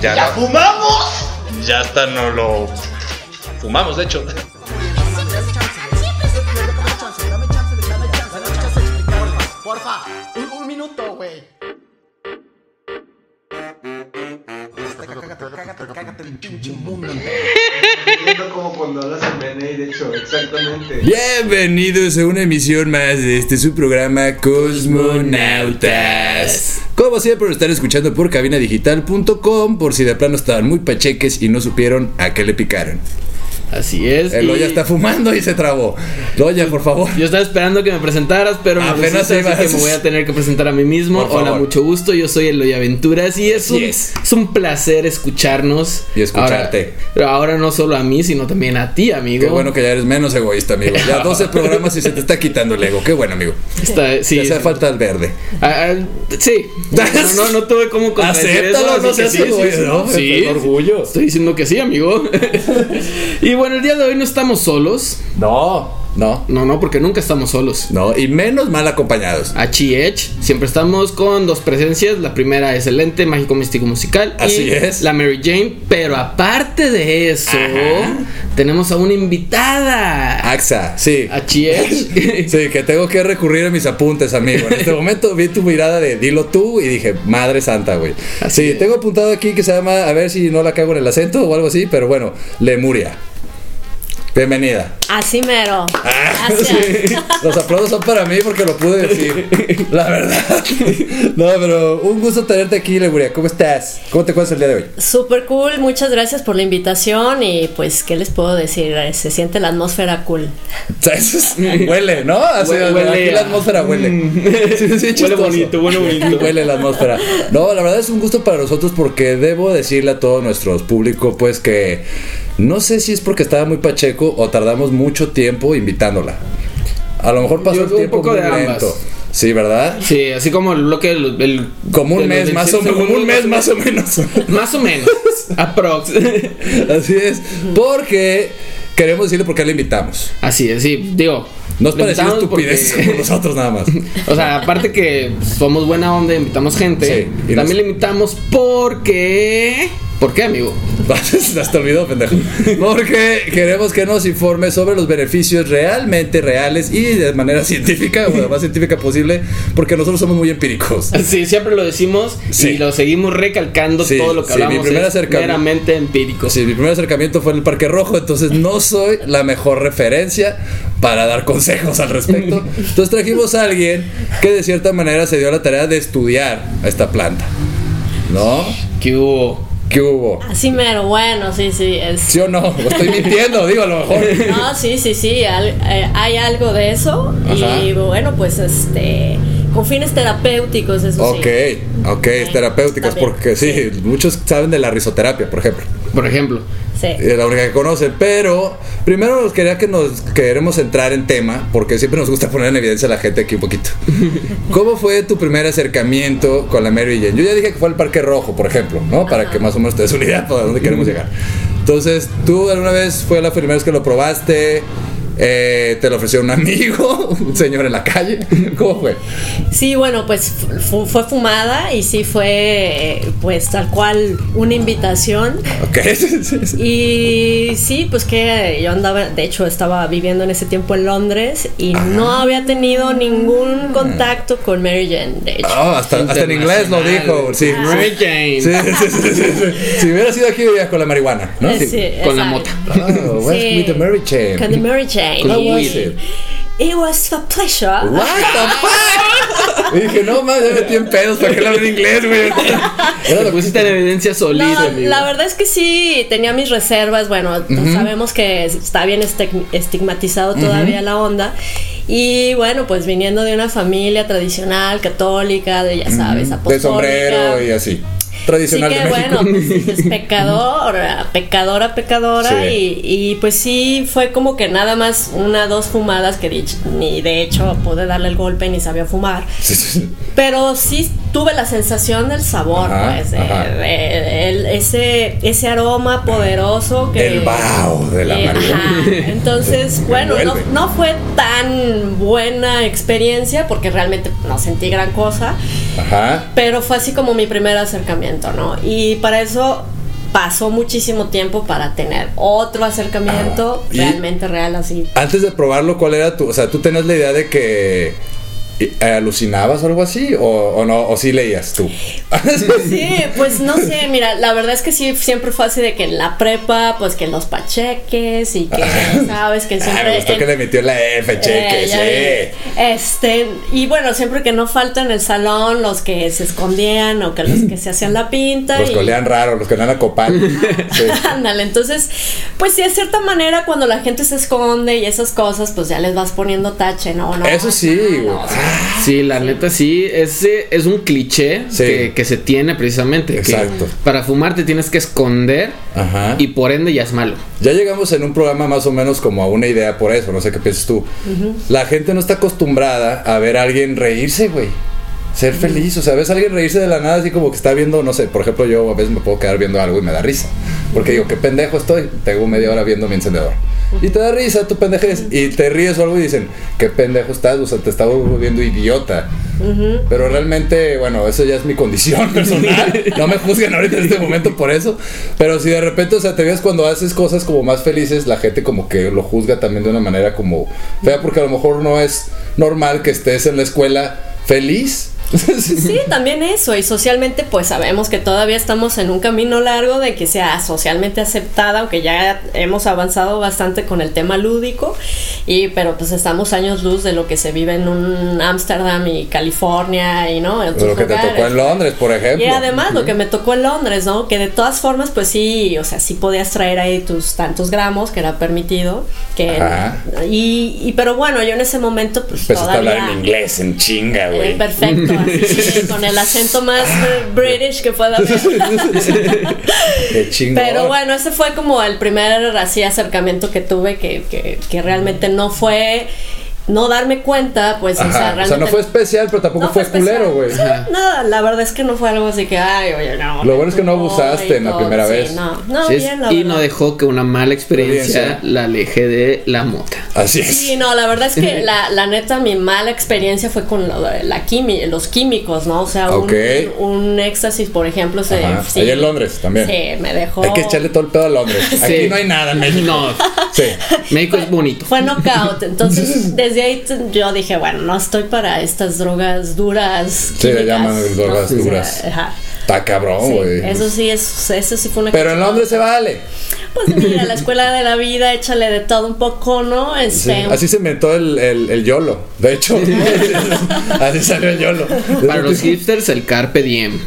Ya ¿Ya no. fumamos? Ya hasta no lo fumamos, de hecho. Porfa, un, un minuto, güey. Cágate, cágate, cágate el pinche mundo. Siento como cuando hablas en BNI, de hecho, exactamente. Bienvenidos a una emisión más de este su programa Cosmonautas. Como siempre lo están escuchando por cabinadigital.com por si de plano estaban muy pacheques y no supieron a qué le picaron. Así es. El y Loya está fumando y se trabó. Loya, por favor. Yo estaba esperando que me presentaras, pero me Apenas pusiste, así ibas. que me voy a tener que presentar a mí mismo. Por Hola, favor. mucho gusto. Yo soy Eloy Aventuras y es un, es. es un placer escucharnos. Y escucharte. Ahora, ahora no solo a mí, sino también a ti, amigo. Qué bueno que ya eres menos egoísta, amigo. Ya 12 programas y se te está quitando el ego. Qué bueno, amigo. Está- sí, Te hace falta el verde. Ah, ah, sí. No, no, no tuve cómo contradecir eso, Acéptalo, no seas egoísta, ¿no? Sí, El orgullo. Estoy diciendo que sí, amigo. y bueno, el día de hoy no estamos solos. No, no, No, no, porque nunca estamos solos. no. Y menos mal acompañados. H Edge, siempre estamos con dos presencias. La primera es el Lente Mágico Místico Musical. Así y es. La Mary Jane. Pero aparte de eso, tenemos a una invitada. AXA, sí. H Edge. Sí, que tengo que recurrir a mis apuntes, amigo. En este momento vi tu mirada de dilo tú y dije, madre santa, güey. Así Sí, es. tengo apuntado aquí que se llama, a ver si no la cago en el acento o algo así, pero bueno, Lemuria. Bienvenida. Así mero. Ah, sí. Los aplausos son para mí porque lo pude decir. La verdad. No, pero un gusto tenerte aquí, Lemuria. ¿Cómo estás? ¿Cómo te encuentras el día de hoy? Súper cool, muchas gracias por la invitación y pues, ¿qué les puedo decir? Se siente la atmósfera cool. O sea, eso es- huele, ¿no? Así, Huele- huele aquí la Mm. atmósfera huele. Sí, sí, Huele bonito, huele bonito. Huele la atmósfera. No, la verdad es un gusto para nosotros porque debo decirle a todo nuestro público, pues que no sé si es porque estaba muy pacheco o tardamos mucho tiempo invitándola. A lo mejor pasó Yo el creo un tiempo poco muy de ambas. lento. Sí, ¿verdad? Sí, así como el bloque del. el- Como un mes más o 27 menos. Como un mes más o menos. Más o menos. Aprox. Así es. Porque queremos decirle por qué la invitamos. Así es, sí. Digo. Nos le pareció estupidez porque- como nosotros nada más. O sea, aparte que somos buena onda, invitamos gente. Sí, y también nos- le invitamos porque. ¿Por qué, amigo? Hasta olvidó, pendejo. Porque queremos que nos informe sobre los beneficios realmente reales y de manera científica, o lo más científica posible, porque nosotros somos muy empíricos. Sí, siempre lo decimos Sí. y lo seguimos recalcando Sí, todo lo que sí, mi hablamos. primer es acercamiento- meramente empírico. Sí, mi primer acercamiento fue en el Parque Rojo, entonces no soy la mejor referencia para dar consejos al respecto. Entonces trajimos a alguien que de cierta manera se dio la tarea de estudiar a esta planta. ¿No? ¿Qué hubo? ¿Qué hubo? Así mero, bueno, sí, sí. Es... ¿Sí o no? Lo estoy mintiendo, digo a lo mejor. No, sí, sí, sí, al- eh, hay algo de eso. Ajá. Y bueno, pues este. Con fines terapéuticos, eso Ok, sí. ok, Está bien. porque sí, muchos saben de la risoterapia, por ejemplo. Por ejemplo. Sí. Es la única que conocen, pero primero nos quería que nos queremos entrar en tema, porque siempre nos gusta poner en evidencia a la gente aquí un poquito. ¿Cómo fue tu primer acercamiento con la Mary Jane? Yo ya dije que fue al Parque Rojo, por ejemplo, ¿no? Para que más o menos te des una idea para dónde queremos llegar. Entonces, ¿tú alguna vez fue la primera vez que lo probaste? Eh, ¿Te lo ofreció un amigo? ¿Un señor en la calle? ¿Cómo fue? Sí, bueno, pues fu- fue fumada y sí fue, eh, pues tal cual, una invitación. Ok. Y sí, pues que yo andaba, de hecho estaba viviendo en ese tiempo en Londres y no había tenido ningún contacto con Mary Jane, de hecho. Oh, hasta, hasta en inglés lo dijo. Sí, Mary Jane. Sí, sí, sí, sí, sí, sí. Si hubiera sido aquí, iría con la marihuana, ¿no? Eh, sí, con la exacto. Oh, what's Sí. with the Mary Jane? Con the Mary Jane. Con How was it? It was a pleasure. What the fuck? Dije, no más, ya metí en pedos para que le hable en inglés, güey. Era Lo pusiste en evidencia solito, No, la verdad es que sí tenía mis reservas. Bueno, pues sabemos que está bien estig- estigmatizado todavía la onda. Y bueno, pues viniendo de una familia tradicional, católica, de ya sabes, de apostólica. sombrero y así. Tradicional sí que de México. bueno, pues dices pecadora, pecadora, pecadora. Sí. Y, y pues sí, fue como que nada más una, dos fumadas que dich- ni de hecho pude darle el golpe ni sabía fumar. Sí. Pero sí tuve la sensación del sabor, Ajá, pues, de- ajá. de- el- ese, ese aroma poderoso que... El vaho de la Eh, marihuana. Entonces, bueno, no, no fue tan buena experiencia porque realmente no sentí gran cosa, Ajá. pero fue así como mi primer acercamiento, ¿no? Y para eso pasó muchísimo tiempo para tener otro acercamiento Ah, realmente real así. Antes de probarlo, ¿cuál era tu? O sea, ¿tú tenías la idea de que alucinabas o algo así? ¿O, o no? ¿O sí leías tú? Sí, pues no sé, mira, la verdad es que sí, siempre fue así de que en la prepa, pues que los pacheques y que, sabes, que Ah, siempre... me gustó en- que le metió la F, Eh, sí. vi. Este, y bueno, siempre que no falta en el salón los que se escondían o que los que se hacían la pinta. Los y- que raro, los que olían a copal. Sí. Ándale, entonces, pues sí, de cierta manera, cuando la gente se esconde y esas cosas, pues ya les vas poniendo tache, ¿no? no Eso sí, güey. no, Sí, la neta sí, ese es un cliché Sí. que, que se tiene precisamente. que Exacto. para fumar te tienes que esconder Ajá. y por ende ya es malo. Ya llegamos en un programa más o menos como a una idea por eso, no sé qué piensas tú. La gente no está acostumbrada a ver a alguien reírse, güey. Ser feliz, o sea, ves a alguien reírse de la nada así como que está viendo, no sé, por ejemplo, yo a veces me puedo quedar viendo algo y me da risa. Porque digo, qué pendejo estoy, tengo media hora viendo mi encendedor. Y te da risa tu pendejez. Y te ríes o algo y dicen, qué pendejo estás, o sea, te estás volviendo idiota. Pero realmente, bueno, eso ya es mi condición personal. No me juzguen ahorita en este momento por eso. Pero si de repente, o sea, te ves cuando haces cosas como más felices, la gente como que lo juzga también de una manera como fea, porque a lo mejor no es normal que estés en la escuela feliz. Sí, también eso. Y socialmente, pues sabemos que todavía estamos en un camino largo de que sea socialmente aceptada, aunque ya hemos avanzado bastante con el tema lúdico. Y, pero pues estamos años luz de lo que se vive en un Ámsterdam y California y no. En lo que te tocó en Londres, por ejemplo. Y además lo que me tocó en Londres, ¿no? Que de todas formas, pues sí, o sea, sí podías traer ahí tus tantos gramos, que era permitido. Que, y, y pero bueno, yo en ese momento, pues Empezaste a todavía. hablar en inglés, en chinga, Eh, güey. perfecto, así, con el acento más eh, british que pueda haber. Pero bueno, ese fue como el primer así acercamiento que tuve que, que, que realmente no fue no darme cuenta, pues, o sea, Ajá, o sea, realmente no fue especial, pero tampoco no fue, especial. culero, güey. Nada, la verdad es que no fue algo así que, ay, oye, no. Lo bueno es que no abusaste en la primera sí, vez. No, no, Sí, bien, la y verdad. no dejó que una mala experiencia la aleje de la mota. Así es. Sí, no, la verdad es que la, la neta, mi mala experiencia fue con lo de la quimi, los químicos, ¿no? O sea, un, Ok. un éxtasis, por ejemplo, se, Ajá. sí, Allá en Londres también. Sí, me dejó. Hay que echarle todo el pedo a Londres. Aquí Sí. no hay nada en México. No, Sí. México es bonito. Fue knockout. Entonces, desde ahí yo dije, bueno, no estoy para estas drogas duras. Sí, le llaman drogas duras. ajá. Está cabrón, Sí, güey. eso sí es, eso sí fue una Pero en. Londres se vale. Pues mira, la escuela de la vida, échale de todo un poco, ¿no? Sí, Este, Así se inventó el, el, el YOLO. De hecho, así salió el YOLO. Para los hipsters, el Carpe Diem.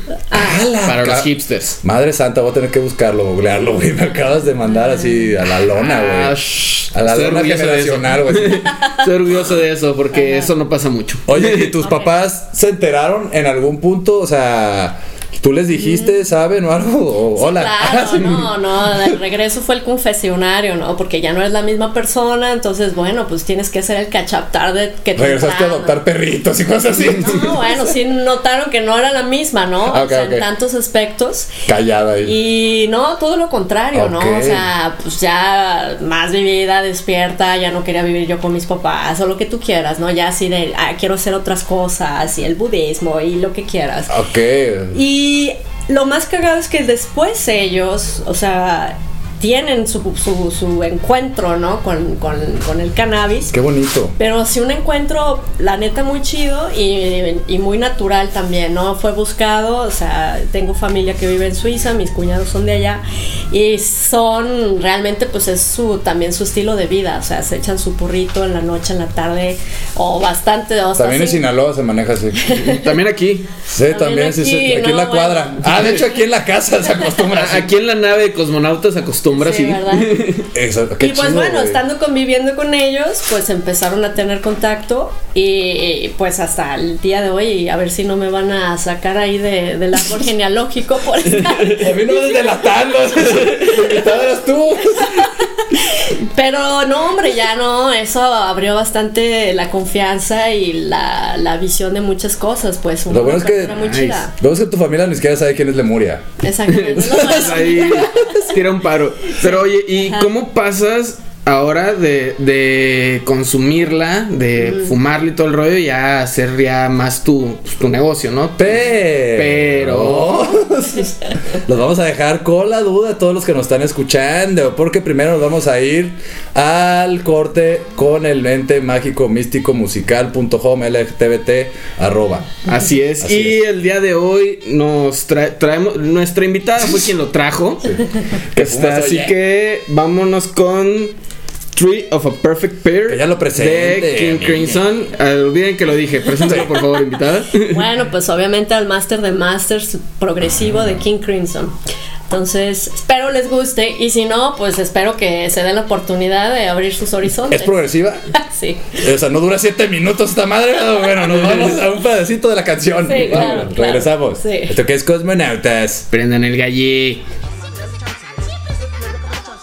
Para los hipsters. Madre santa, voy a tener que buscarlo, googlearlo, güey. Me acabas de mandar así a la lona, Ah, güey. shh, A la estoy lona generacional, güey. Orgulloso de eso porque eso no pasa mucho. Oye, ¿y tus papás se enteraron en algún punto? O sea, ¿tú les dijiste, saben o algo? Sí, hola. Claro, no, no, el regreso fue el confesionario, ¿no? Porque ya no eres la misma persona, entonces, bueno, pues tienes que hacer el cachaptar de que te Regresaste a adoptar perritos y cosas así. No, bueno, sí notaron que no era la misma, ¿no? Ah, o sea, en tantos aspectos. Callada ahí. Y no, todo lo contrario, ¿no? O sea, pues ya más vivida, despierta, ya no quería vivir yo con mis papás o lo que tú quieras, ¿no? Ya así de, ah, quiero hacer otras cosas y el budismo y lo que quieras. Ok. Y lo más cagado es que después ellos, o sea, tienen su, su, su encuentro, ¿no? Con, con, con el cannabis. Qué bonito. Pero sí un encuentro, la neta, muy chido y, y muy natural también, ¿no? Fue buscado, o sea, tengo familia que vive en Suiza, mis cuñados son de allá y son, realmente, pues es su, también su estilo de vida, o sea, se echan su purrito en la noche, en la tarde o bastante. O sea, También en sí. Sinaloa se maneja así. También aquí. Sí, también, sí, sí, aquí, aquí en no, la cuadra. bueno. Ah, de hecho aquí en la casa se acostumbra así. Aquí en la nave de cosmonautas se acostumbra. Sombra, sí. ¿verdad? Eso, qué y pues bueno, estando conviviendo con ellos, pues empezaron a tener contacto y pues hasta el día de hoy, a ver si no me van a sacar ahí de, del árbol genealógico por estar. A mí no me delatando. Eras tú. Pero no, hombre, ya no, eso abrió bastante la confianza y la, la visión de muchas cosas, pues. Lo bueno es que- Nice. chida. Vemos que tu familia ni siquiera sabe quién es Lemuria. Exactamente. Tira un paro. Pero oye, ¿y cómo pasas ahora de, de consumirla, de fumarla y todo el rollo, ya hacer ya más tu, pues, tu negocio, ¿no? Pero. Los vamos a dejar con la duda a todos los que nos están escuchando. Porque primero nos vamos a ir al corte con el ente mágico místico musical.home lgtbt arroba. Así es. Así y es. el día de hoy nos trae- traemos. Nuestra invitada fue quien lo trajo. Que Está, fumas, así oye. que vámonos con. Tree of a Perfect Pair. Que ya lo presente, De King niña. Crimson. Ah, olviden que lo dije. Preséntalo, por favor, invitada. Bueno, pues obviamente al Master de Masters progresivo de King Crimson. Entonces, espero les guste y si no, pues espero que se den la oportunidad de abrir sus horizontes. ¿Es progresiva? sí. O sea, no dura siete minutos esta madre. pero Bueno, nos vamos a un pedacito de la canción. Sí, claro, claro. Regresamos. Sí. Esto que es Cosmonautas. Prendan el gallí.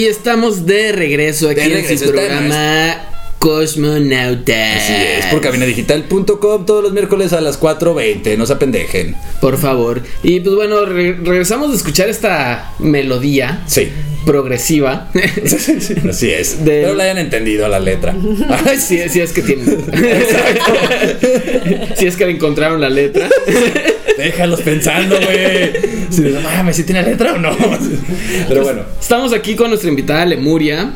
Y estamos de regreso aquí De en su programa Cosmonauta. Así es, por cabinadigital.com todos los miércoles a las 4.20, no se apendejen. Por favor. Y pues bueno, re- regresamos de escuchar esta melodía Sí. Progresiva. Así es. De- Pero la hayan entendido la letra. Ay, sí, sí es que tienen. Si es que le encontraron la letra. Déjalos pensando, güey. Si no mames, si tiene letra o no. Pero bueno. Estamos aquí con nuestra invitada Lemuria,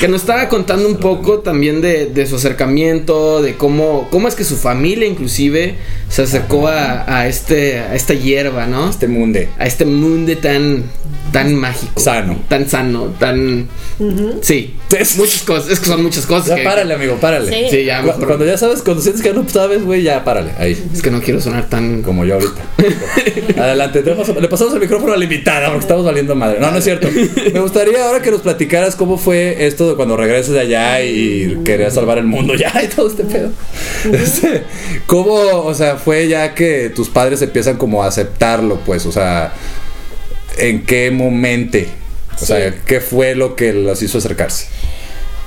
que nos estaba contando un poco también de, de su acercamiento, de cómo, cómo es que su familia inclusive se acercó a, a este, a esta hierba, ¿no? Este munde. A este mundo tan, tan mágico. Sano. Tan sano, tan... Sí. Es- Muchas cosas, es que son muchas cosas. Ya que- párale, amigo, párale. Sí. Sí, ya Cu- mejor. Cuando ya sabes, cuando sientes que no sabes, güey, ya párale. Ahí. Es que no quiero sonar tan... Como yo ahorita. Adelante, le pasamos el micrófono a la invitada porque estamos valiendo madre. No, no es cierto. Me gustaría ahora que nos platicaras cómo fue esto de cuando regresas de allá y querías salvar el mundo ya y todo este pedo. Este, ¿Cómo, o sea, fue ya que tus padres empiezan como a aceptarlo, pues? O sea, ¿en qué momento? O sea. ¿qué fue lo que los hizo acercarse?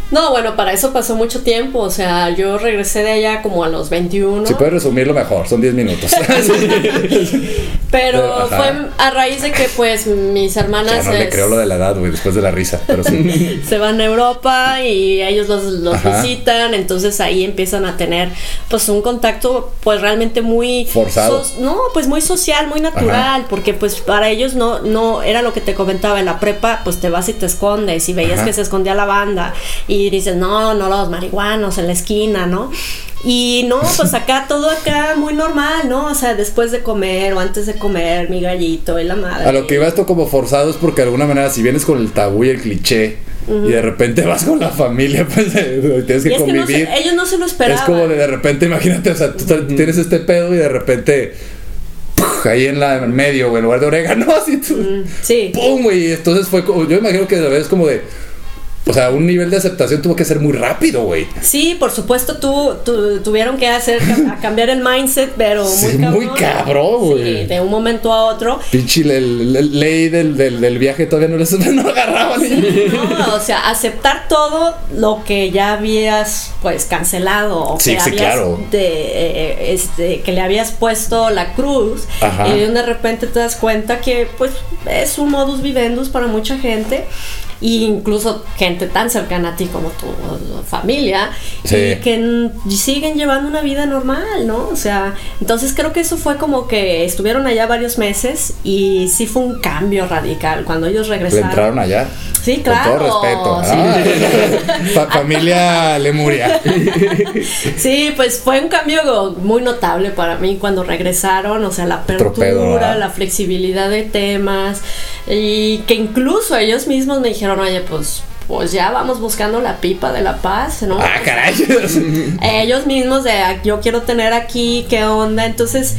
No, bueno, para eso pasó mucho tiempo. O sea, yo regresé de allá como a los 21. Si puedes resumirlo mejor, son 10 minutos. Pero Ajá. fue a raíz de que pues mis hermanas no le creo lo de la edad, güey, después de la risa. Pero sí. se van a Europa y ellos los, visitan, entonces ahí empiezan a tener pues un contacto pues realmente muy Forzado. so- no, pues muy social, muy natural, porque pues para ellos no no era lo que te comentaba en la prepa, pues te vas y te escondes y veías Ajá. que se escondía la banda y dices, "No, no los marihuanos en la esquina, ¿no?" Y no, pues acá todo acá muy normal, ¿no? O sea, después de comer o antes de comer mi gallito y la madre. A lo que iba esto como forzado es porque de alguna manera si vienes con el tabú y el cliché y de repente vas con la familia, pues eh, tienes que Y es que no se- convivir. ellos no se lo es esperaban. como de, de repente, imagínate, o sea, tú tienes este pedo y de repente ahí en la en medio, güey, en lugar de orégano, así tú, Mm, Sí. ¡pum! güey, y entonces fue como, yo imagino que de vez como de o sea, un nivel de aceptación tuvo que ser muy rápido, güey. Sí, por supuesto, tú, tú- tuvieron que hacer a cambiar el mindset, pero muy Sí, cabrón. muy cabrón, güey. Sí, de un momento a otro. Pinche le- le- ley del, del, del viaje todavía no les no lo agarraban. No, o sea, aceptar todo lo que ya habías pues cancelado o Sí, que sí, habías claro. de, eh, este, que le habías puesto la cruz Ajá. y de repente te das cuenta que pues es un modus vivendus para mucha gente e incluso gente tan cercana a ti como tu familia Sí. y que siguen llevando una vida normal, ¿no? O sea, entonces creo que eso fue como que estuvieron allá varios meses y sí fue un cambio radical cuando ellos Le regresaron. entraron allá. Sí, claro. Con todo respeto. Sí. Ah, fa- familia Lemuria. Sí, pues fue un cambio muy notable para mí cuando regresaron, o sea, la apertura, la flexibilidad de temas y que incluso ellos mismos me dijeron, oye, pues, pues ya vamos buscando la pipa de la paz, ¿no? Ah, caray. ellos mismos de "Ah, yo quiero tener aquí, qué onda, entonces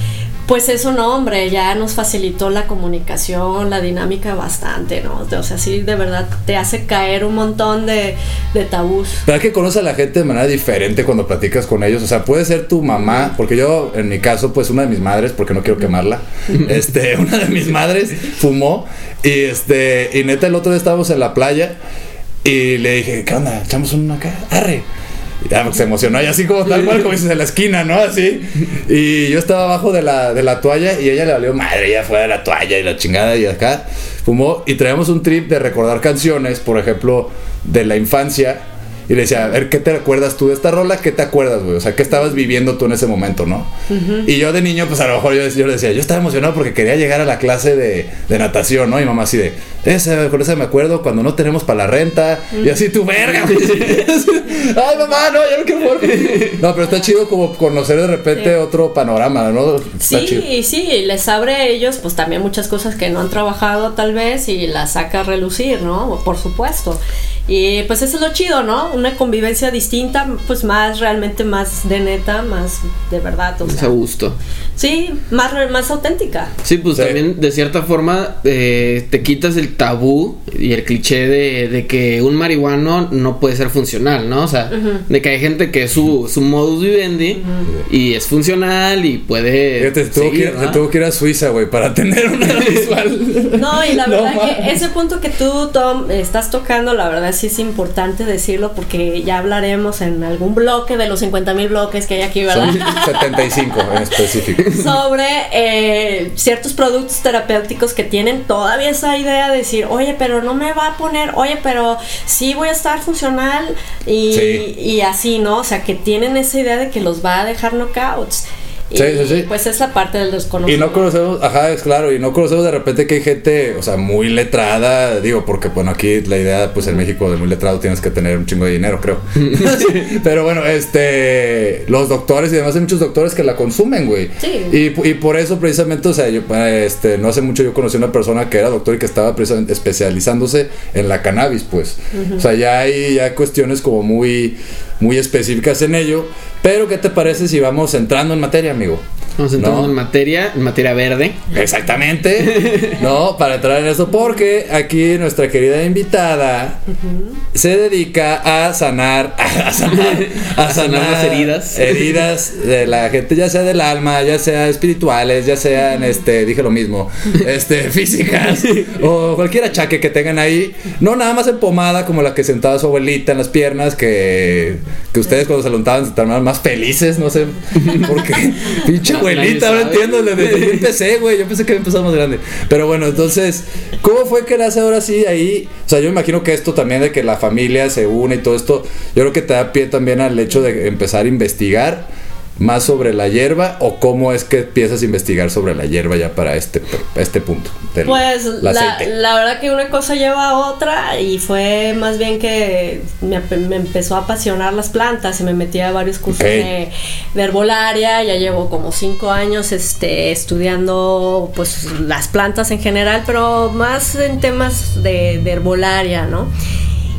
pues eso no, hombre, ya nos facilitó la comunicación, la dinámica bastante, ¿no? O sea, sí, de verdad te hace caer un montón de, de tabús. ¿Verdad que conoces a la gente de manera diferente cuando platicas con ellos? O sea, puede ser tu mamá, porque yo, en mi caso, pues una de mis madres, porque no quiero quemarla, este, una de mis madres fumó y este, y neta el otro día estábamos en la playa y le dije, ¿qué onda? ¿Echamos una acá? Arre. Y ya se emocionó y así como tal cual como dices en la esquina, ¿no? Así. Y yo estaba abajo de la, de la toalla y ella le valió madre, ella fue de la toalla y la chingada y acá fumó y traíamos un trip de recordar canciones, por ejemplo, de la infancia. Y le decía, a ver, ¿qué te recuerdas tú de esta rola? ¿Qué te acuerdas, güey? O sea, ¿qué estabas viviendo tú en ese momento, no? Y yo de niño, pues a lo mejor yo, yo le decía, yo estaba emocionado porque quería llegar a la clase de, de natación, ¿no? Y mamá así de, esa, con esa me acuerdo cuando no tenemos para la renta. Y así, tu verga, güey. Ay, mamá, no, ya no quiero jugar. No, pero está chido como conocer de repente Sí. otro panorama, ¿no? Está chido. Sí, sí, les abre a ellos pues también muchas cosas que no han trabajado tal vez y las saca a relucir, ¿no? Por supuesto. Y pues eso es lo chido, ¿no? Una convivencia distinta, pues más realmente más de neta, más de verdad, o Más a sea, gusto. sí, más, más auténtica. Sí, pues Sí. también de cierta forma eh, te quitas el tabú y el cliché de, de que un marihuano no puede ser funcional, ¿no? O sea, de que hay gente que es su, su modus vivendi y es funcional y puede. Fíjate, se tuvo, que, ¿verdad? tuvo que ir a Suiza, güey, para tener una visual. No, y la No verdad que ese punto que tú, Tom, estás tocando, la verdad sí es importante decirlo porque ya hablaremos en algún bloque de los 50 mil bloques que hay aquí, ¿verdad? Son 75 en específico. sobre eh, ciertos productos terapéuticos que tienen todavía esa idea de decir, oye, pero no me va a poner, oye, pero sí voy a estar funcional y, Sí. y así, ¿no? O sea, que tienen esa idea de que los va a dejar knockouts. Y, Sí, sí, sí. pues es la parte del Y desconocido. no conocemos, ajá, es claro, y no conocemos de repente que hay gente, o sea, muy letrada, digo, porque bueno, aquí la idea, pues en México de muy letrado tienes que tener un chingo de dinero, creo. Pero bueno, este, los doctores y demás hay muchos doctores que la consumen, güey. Sí. Y, y por eso precisamente, o sea, yo, este, no hace mucho yo conocí una persona que era doctor y que estaba precisamente especializándose en la cannabis, pues. O sea, ya hay ya cuestiones como muy, muy específicas en ello. Pero, ¿qué te parece si vamos entrando en materia, amigo? Vamos entrando No. en materia, en materia verde. Exactamente. No, para entrar en eso, porque aquí nuestra querida invitada se dedica a sanar, a sanar, a sanar las heridas. heridas de la gente, ya sea del alma, ya sea espirituales, ya sean, este, dije lo mismo, este, físicas o cualquier achaque que tengan ahí. No nada más en pomada como la que sentaba su abuelita en las piernas, que, que ustedes cuando se lo untaban se tornaban más felices, no sé por qué. Pinche abuelita, ahora entiendo desde que yo empecé, güey. Yo pensé que había empezado más grande. Pero bueno, entonces, ¿cómo fue que nace ahora sí ahí? O sea, yo imagino que esto también de que la familia se une y todo esto, yo creo que te da pie también al hecho de empezar a investigar más sobre la hierba o cómo es que empiezas a investigar sobre la hierba ya para este, este punto. Pues el la, la verdad que una cosa lleva a otra y fue más bien que me, me empezó a apasionar las plantas y me metí a varios cursos de, de herbolaria, ya llevo como cinco años este, estudiando pues las plantas en general, pero más en temas de, de herbolaria, ¿no?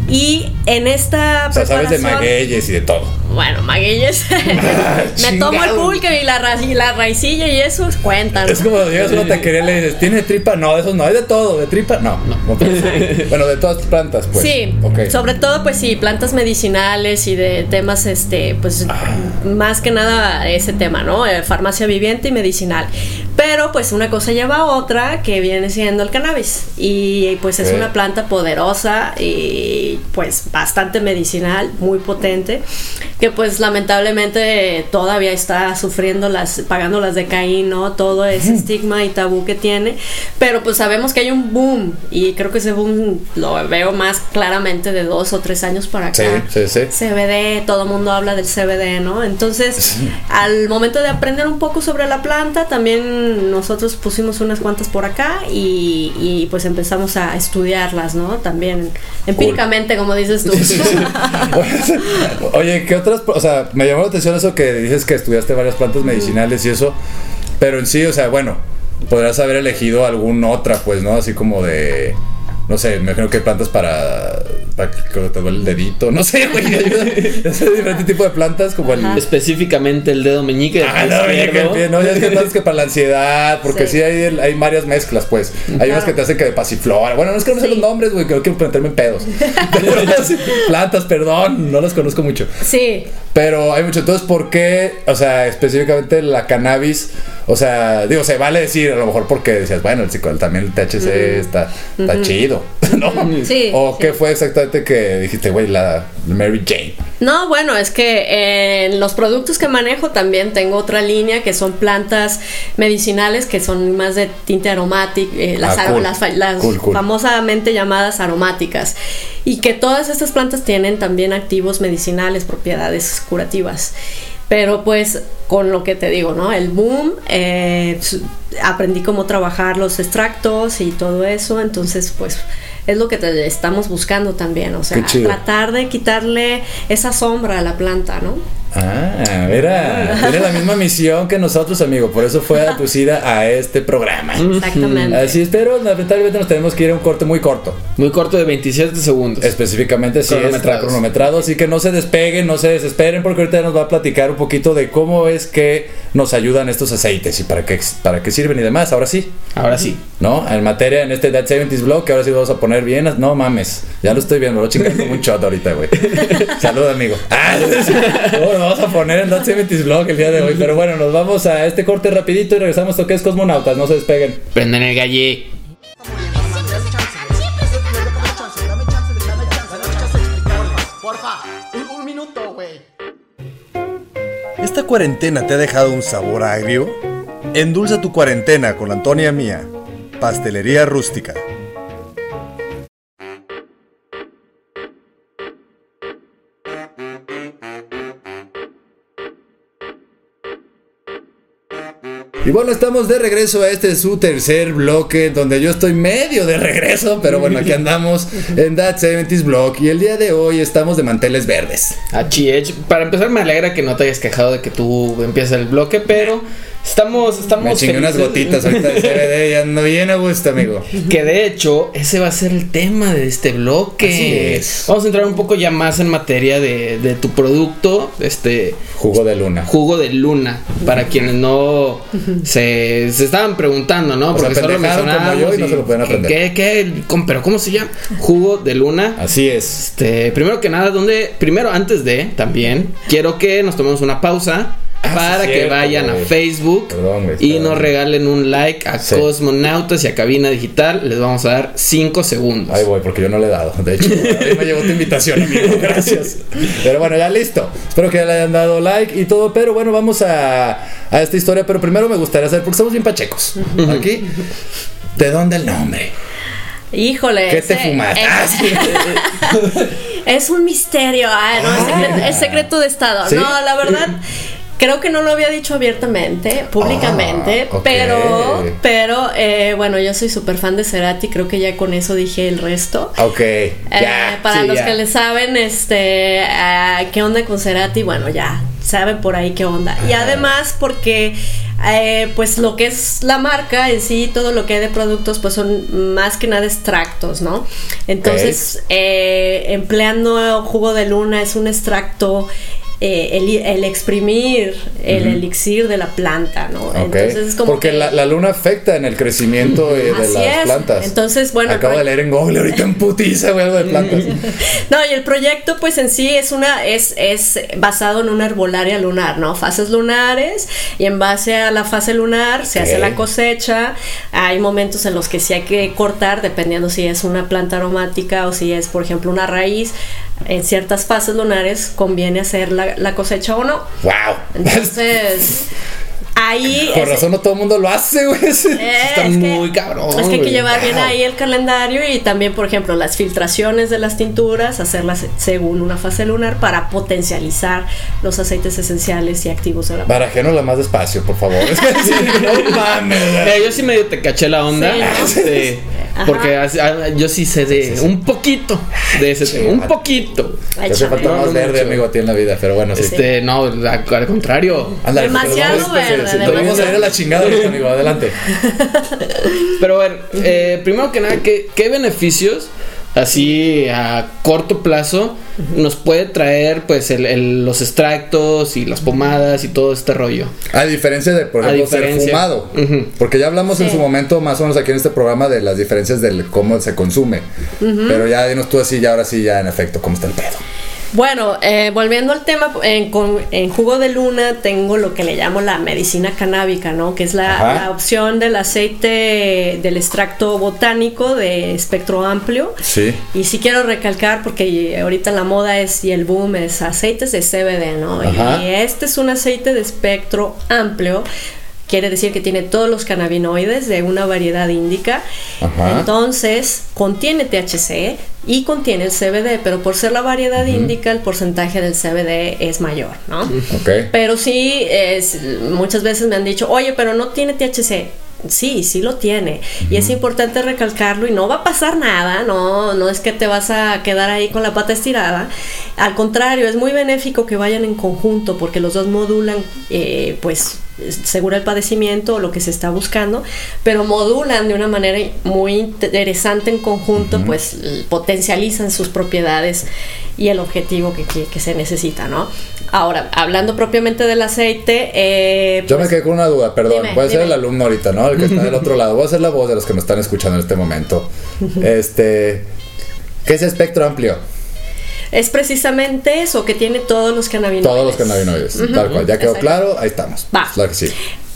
Y en esta O sea, sabes de magueyes y de todo. Bueno, magueyes. me tomo el pulque y la, ra- y la raicilla y eso cuentan. Es como llegas a una taquería y le dices, ¿tiene tripa? No, de esos no, hay de todo, de tripa, no. no. Bueno, de todas las plantas, pues. Sí, sobre todo pues sí, plantas medicinales y de temas este pues Ah. más que nada ese tema, ¿no? Eh, farmacia viviente y medicinal. Pero pues una cosa lleva a otra que viene siendo el cannabis y pues es una planta poderosa y pues bastante medicinal, muy potente, que pues lamentablemente todavía está sufriendo las pagando las de Caín, ¿no? Todo ese estigma y tabú que tiene, pero pues sabemos que hay un boom y creo que ese boom lo veo más claramente de dos o tres años para Sí, acá. sí, sí. CBD, todo el mundo habla del CBD, ¿no? Entonces, al momento de aprender un poco sobre la planta, también nosotros pusimos unas cuantas por acá y, y, pues empezamos a estudiarlas, ¿no? También empíricamente, como dices tú. Oye, ¿qué otras? O sea, me llamó la atención eso que dices que estudiaste varias plantas medicinales y eso. Pero en sí, o sea, bueno, podrás haber elegido alguna otra, pues, ¿no? Así como de. No sé, me imagino que hay plantas para. para que te duele el dedito. No sé, güey. ayuda. Diferente tipo de plantas, como el. Específicamente el dedo meñique. Ah, no, oye, que el pie, no, ya es que hay plantas que para la ansiedad, porque sí, Sí. hay, hay varias mezclas, pues. Hay unas que te hacen que de pasiflora. Bueno, no es que no me sé Sí. los nombres, güey, que no quiero meterme en pedos. Plantas, perdón, no las conozco mucho. sí, Pero hay mucho. Entonces, ¿por qué? O sea, específicamente la cannabis. O sea, digo, se vale decir, a lo mejor porque decías, bueno, el psico, también el THC está, está chido, ¿no? Sí, ¿O sí. qué fue exactamente que dijiste, güey, la Mary Jane? No, bueno, es que en los productos que manejo también tengo otra línea que son plantas medicinales que son más de tinte aromático, eh, las, Ah, cool. las fa- las Cool, cool. famosamente llamadas aromáticas. Y que todas estas plantas tienen también activos medicinales, propiedades curativas. Pero pues con lo que te digo, ¿no? El boom, eh, aprendí cómo trabajar los extractos y todo eso, entonces pues es lo que te estamos buscando también, o sea, tratar de quitarle esa sombra a la planta, ¿no? Ah, mira, tiene la misma misión que nosotros, amigo. Por eso fue aducida a este programa. Exactamente. Así es, pero lamentablemente nos tenemos que ir a un corte muy corto. Muy corto de 27 segundos. Específicamente sí está cronometrado, así que no se despeguen, no se desesperen, porque ahorita nos va a platicar un poquito de cómo es que nos ayudan estos aceites y para qué, para qué sirven y demás. Ahora sí, Ahora sí. ¿no? En materia en este Dead 70s blog, que ahora sí vamos a poner bien. No mames, ya lo estoy viendo, lo chingan como un shot ahorita, güey. Salud, amigo. Ah, ¿cómo lo vamos a poner en Dead 70s blog el día de hoy? Pero bueno, nos vamos a este corte rapidito y regresamos a lo que es Cosmonautas, no se despeguen. Prendan el galle. Porfa, un, un minuto, güey. ¿Esta cuarentena te ha dejado un sabor agrio? Endulza tu cuarentena con la Antonia Mía, Pastelería Rústica. Y bueno, estamos de regreso a este su tercer bloque, donde yo estoy medio de regreso, pero bueno, aquí andamos en That 70s Blog. Y el día de hoy estamos de manteles verdes. Para empezar, me alegra que no te hayas quejado de que tú empiezas el bloque, pero estamos, estamos Me chingué unas gotitas ahorita de CBD y ando bien a gusto, amigo. Que de hecho, ese va a ser el tema de este bloque. Así es. Vamos a entrar un poco ya más en materia de, de tu producto, este Jugo de luna. jugo de luna. Para quienes no se, se estaban preguntando, ¿no? O sea, pendejaron como yo y no se lo pueden aprender. ¿Qué, qué, cómo- pero cómo se llama? Jugo de luna. Así es. Este, primero que nada, donde, primero antes de, también, quiero que nos tomemos una pausa Ah, para sí, que cierto, vayan a Facebook Perdón, y nos regalen un like a Sí. Cosmonautas y a Cabina Digital. Les vamos a dar 5 segundos. Ahí voy, porque yo no le he dado. De hecho, me llegó tu invitación, amigo. Gracias. Pero bueno, ya listo. Espero que ya le hayan dado like y todo. Pero bueno, vamos a, a esta historia. Pero primero me gustaría saber, porque estamos bien pachecos. Aquí. ¿De dónde el nombre? Híjole. ¿Qué te ese- fumaste? es- Ah. Es un misterio, ah, no, es, secreto, es secreto de Estado. ¿Sí? No, la verdad, creo que no lo había dicho abiertamente, públicamente, Ah, pero, pero, eh, bueno, yo soy súper fan de Cerati, creo que ya con eso dije el resto. Ok. Eh, para sí, los que le saben, este, ah, qué onda con Cerati, bueno, ya saben por ahí qué onda. Y además porque, eh, pues lo que es la marca en sí, todo lo que hay de productos, pues son más que nada extractos, ¿no? Entonces, eh, empleando jugo de luna es un extracto. Eh, el, el exprimir el elixir de la planta, ¿no? Entonces es como Porque que- la, la luna afecta en el crecimiento eh, de las es. plantas. Entonces, bueno, Acabo de leer en Google ahorita en putiza, güey, algo de plantas. No, y el proyecto pues en sí es una es, es basado en una herbolaria lunar, ¿no? Fases lunares y en base a la fase lunar se hace la cosecha. Hay momentos en los que sí hay que cortar dependiendo si es una planta aromática o si es, por ejemplo, una raíz. En ciertas fases lunares conviene hacer la, la cosecha o no. ¡Wow! Entonces, ahí Con es- razón no todo el mundo lo hace, güey. eh, Está es que- muy cabrón, Es que hay que llevar bien Wow. ahí el calendario y también, por ejemplo, las filtraciones de las tinturas, hacerlas según una fase lunar para potencializar los aceites esenciales y activos de la Barajénosla más despacio, por favor. Es que sí, no mames. güey. Eh, yo sí medio te caché la onda. Sí, ¿no? este, porque así- yo sí sé de un poquito de ese tema. Un poquito. Te hace Échame. falta más no verde, mucho. amigo, a ti en la vida, pero bueno, sí. Este, no, al al contrario. Ándale, Demasiado verde, sí, nos vamos a ir a la chingada amigo. Adelante. Pero a ver, eh, primero que nada, ¿qué, qué beneficios así a corto plazo nos puede traer pues el- el- los extractos y las pomadas y todo este rollo? A diferencia de, por ejemplo, ser fumado. Porque ya hablamos en su momento, más o menos aquí en este programa, de las diferencias del cómo se consume. Pero ya dinos tú así, ya ahora sí, ya en efecto, cómo está el pedo. Bueno, eh, volviendo al tema, en, con- en jugo de luna tengo lo que le llamo la medicina canábica, ¿no? Que es la, opción del aceite del extracto botánico de espectro amplio. Sí. Y sí quiero recalcar, porque ahorita la moda es y el boom es aceites de CBD, ¿no? Ajá. Y este es un aceite de espectro amplio. Quiere decir que tiene todos los cannabinoides de una variedad índica. Ajá. Entonces, contiene THC y contiene el CBD, pero por ser la variedad índica, el porcentaje del CBD es mayor, ¿no? Ok. Pero sí, es- muchas veces me han dicho, oye, pero no tiene THC. Sí, sí lo tiene. Y es importante recalcarlo y no va a pasar nada, no, no es que te vas a quedar ahí con la pata estirada. Al contrario, es muy benéfico que vayan en conjunto porque los dos modulan, eh, pues, segura el padecimiento o lo que se está buscando, pero modulan de una manera muy interesante en conjunto, pues potencializan sus propiedades y el objetivo que, que- que se necesita, ¿no? Ahora, hablando propiamente del aceite, eh, Yo me pues, quedé con una duda, perdón. Dime, Voy a ser el alumno ahorita, ¿no? El que está del otro lado. Voy a ser la voz de los que nos están escuchando en este momento. Este. ¿Qué es espectro amplio? Es precisamente eso que tiene todos los cannabinoides. Todos los cannabinoides. Tal cual. Ya quedó Exacto. claro, ahí estamos. Va. Claro que sí.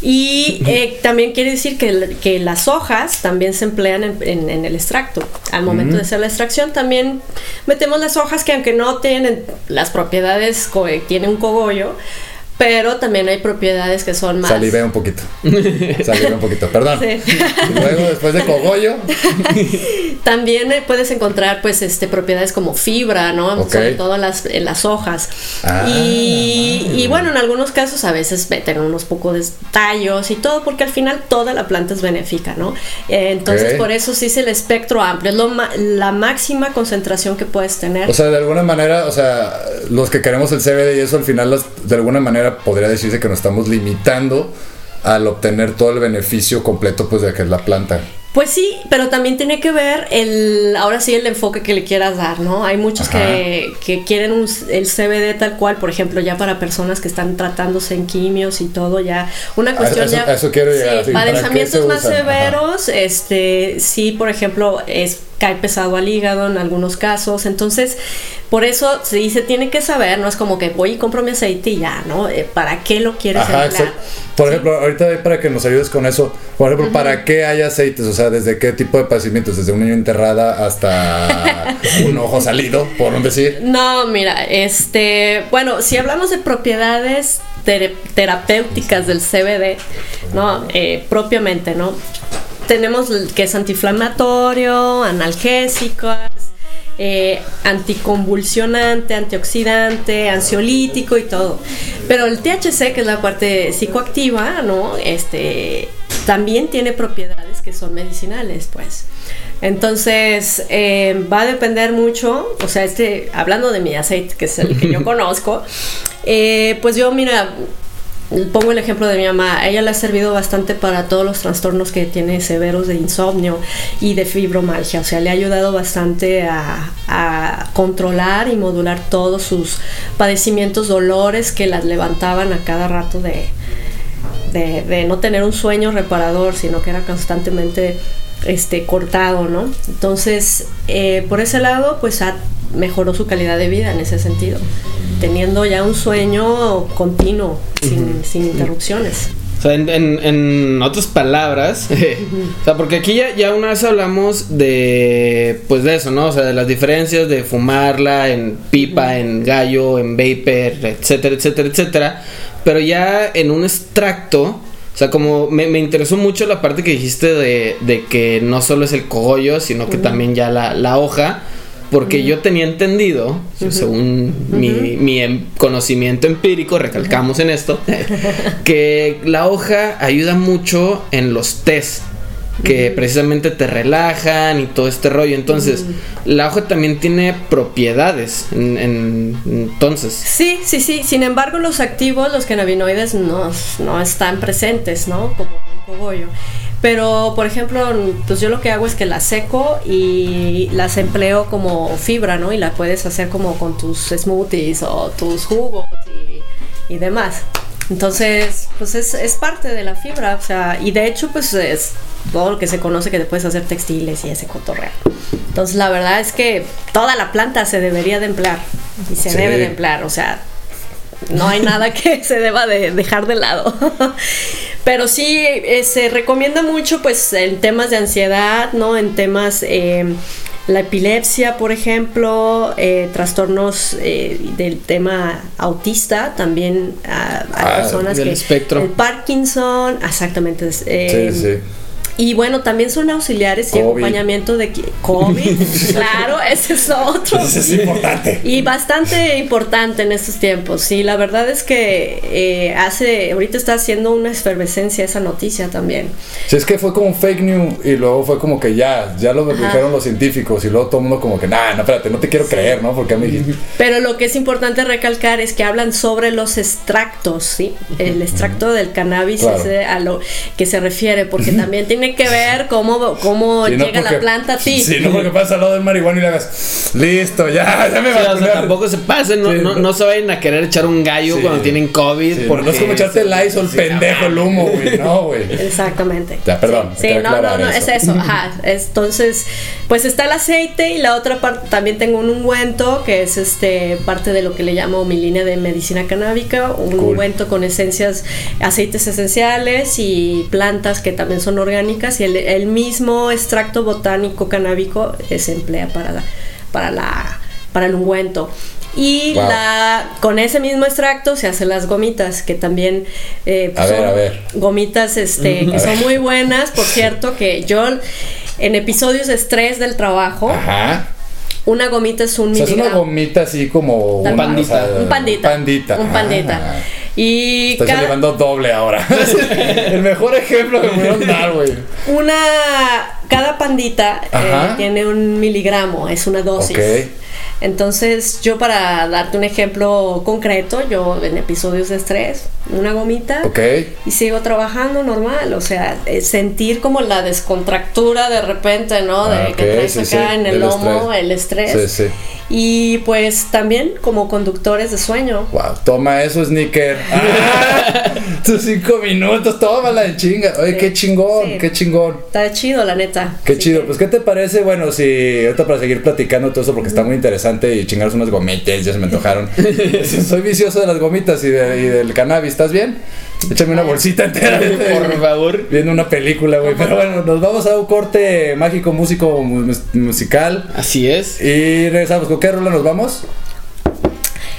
Y eh, también quiere decir que, las hojas también se emplean en, en- en el extracto. Al momento de hacer la extracción también metemos las hojas que aunque no tienen las propiedades que tiene un cogollo, pero también hay propiedades que son más... Salivé un poquito. Salivé un poquito. Perdón. Sí. Luego, después de cogollo. También eh, puedes encontrar pues este propiedades como fibra, ¿no? Sobre todo en las, en las hojas. Ah. Y, y bueno, en algunos casos a veces meten unos pocos de tallos y todo, porque al final toda la planta es benéfica, ¿no? Eh, entonces por eso sí es el espectro amplio, es lo ma- la máxima concentración que puedes tener. O sea, de alguna manera, o sea, los que queremos el CBD y eso al final, las- de alguna manera podría decirse que nos estamos limitando al obtener todo el beneficio completo pues de que es la planta. Pues sí, pero también tiene que ver el, ahora sí el enfoque que le quieras dar, ¿no? Hay muchos que, que quieren un- el CBD tal cual, por ejemplo, ya para personas que están tratándose en quimios y todo, ya una cuestión eso- ya... a eso quiero llegar, así, ¿para padecimientos más usan? Ajá. severos, este, sí, por ejemplo, es cae pesado al hígado en algunos casos, entonces, por eso se dice, tiene que saber, no es como que voy y compro mi aceite y ya, ¿no? Eh, ¿Para qué lo quieres Ajá. Por ejemplo, ahorita para que nos ayudes con eso, por ejemplo, ¿para qué hay aceites? O sea, ¿desde qué tipo de padecimientos? ¿Desde un niño enterrada hasta un ojo salido, por decir? No, mira, este, bueno, si hablamos de propiedades terapéuticas del CBD, ¿no? Eh, propiamente, ¿no? Tenemos que es antiinflamatorio, analgésico, eh, anticonvulsionante, antioxidante, ansiolítico y todo. Pero el THC, que es la parte psicoactiva, ¿no? Este también tiene propiedades que son medicinales, pues. Entonces, eh, va a depender mucho, o sea, este, hablando de mi aceite, que es el que yo conozco, eh, pues yo, mira, pongo el ejemplo de mi mamá, a ella le ha servido bastante para todos los trastornos que tiene severos de insomnio y de fibromalgia, o sea, le ha ayudado bastante a, a controlar y modular todos sus padecimientos, dolores que las levantaban a cada rato de, de, de no tener un sueño reparador, sino que era constantemente este, cortado, ¿no? Entonces, eh, por ese lado, pues ha, mejoró su calidad de vida en ese sentido, teniendo ya un sueño continuo, sin, sin interrupciones. O sea, en, en- en otras palabras, o sea, porque aquí ya, ya una vez hablamos de, pues de eso, ¿no? O sea, de las diferencias de fumarla en pipa, en gallo, en vapor, etcétera, etcétera, etcétera. Pero ya en un extracto, o sea, como me, me interesó mucho la parte que dijiste de, de que no solo es el cogollo, sino que también ya la, la hoja. Porque yo tenía entendido, según mi, mi em- conocimiento empírico, recalcamos en esto, que la hoja ayuda mucho en los test, que precisamente te relajan y todo este rollo. Entonces, la hoja también tiene propiedades. en- en- entonces, Sí, sí, sí. Sin embargo, los activos, los cannabinoides, no, no están presentes, ¿no? Como un cogollo. Pero, por ejemplo, pues yo lo que hago es que las seco y las empleo como fibra, ¿no? Y la puedes hacer como con tus smoothies o tus jugos y, y demás. Entonces, pues es, es parte de la fibra, o sea, y de hecho, pues es todo lo que se conoce que te puedes hacer textiles y ese cotorreo. Entonces, la verdad es que toda la planta se debería de emplear y se Sí. debe de emplear, o sea, no hay nada que se deba de dejar de lado. Pero sí, eh, se recomienda mucho pues en temas de ansiedad, ¿no? En temas, eh, la epilepsia, por ejemplo, eh, trastornos eh, del tema autista, también hay Ah, personas del que... espectro. El Parkinson, exactamente. eh, Sí, sí. Y bueno, también son auxiliares y acompañamiento de COVID. claro, ese es otro. Eso es importante. Y bastante importante en estos tiempos. Sí, la verdad es que eh, hace, ahorita está haciendo una efervescencia esa noticia también. Si es que fue como fake news y luego fue como que ya, ya lo dijeron los científicos y luego todo el mundo como que, nah, no, espérate, no te quiero creer, ¿no? Porque a mí... Pero lo que es importante recalcar es que hablan sobre los extractos, ¿sí? El extracto del cannabis Claro. es a lo que se refiere, porque también tiene que ver cómo, cómo Sí, no llega porque- la planta a ti. Sí, no porque pasas al lado del marihuana y le hagas, listo, ya, ya me Sí, va o sea, tampoco se pasen, no, Sí, no, no. no se vayan a querer echar un gallo Sí. cuando tienen COVID. Sí, porque no es como echarte el Lysol, Sí, pendejo, el humo, güey, no, güey. Exactamente. Ya, perdón, Sí, no, no, no, eso. es eso, ajá. Entonces, pues está el aceite y la otra parte, también tengo un ungüento que es este parte de lo que le llamo mi línea de medicina canábica, un Cool. ungüento con esencias, aceites esenciales y plantas que también son orgánicas y el, el mismo extracto botánico canábico se emplea para la, para la, para el ungüento. Y Wow. la, con ese mismo extracto se hacen las gomitas, que también eh, ver, son gomitas este, que son ver. muy buenas, por cierto, que yo en episodios de estrés del trabajo, Ajá. una gomita es un O sea, es una gomita así como una, o sea, Un pandita. pandita. Un pandita. Ah. Y Estás cada- doble ahora. El mejor ejemplo que me pudieron dar, güey. una cada pandita eh, tiene un miligramo, es una dosis. Ok. Entonces, yo para darte un ejemplo concreto, yo en episodios de estrés, una gomita Ok. y sigo trabajando normal, o sea, eh, sentir como la descontractura de repente, ¿no? De Ah, que traes acá sí, en el del lomo, estrés. el estrés. Sí, sí. Y pues también como conductores de sueño. Wow, toma eso, Sneaker. Ah, tus cinco minutos, tómala de chinga. Oye, qué chingón, qué chingón. Está chido, la neta. Qué chido. que- Pues, ¿qué te parece? Bueno, si ahorita para seguir platicando todo eso, porque está muy interesante y chingarse unas gomitas, ya se me antojaron. Soy vicioso de las gomitas y, de- y del cannabis. ¿Estás bien? Échame una bolsita entera. Por favor. Viendo una película, güey. Pero bueno, nos vamos a un corte mágico, músico, mu- musical. Así es. Y regresamos. ¿Con qué rola nos vamos?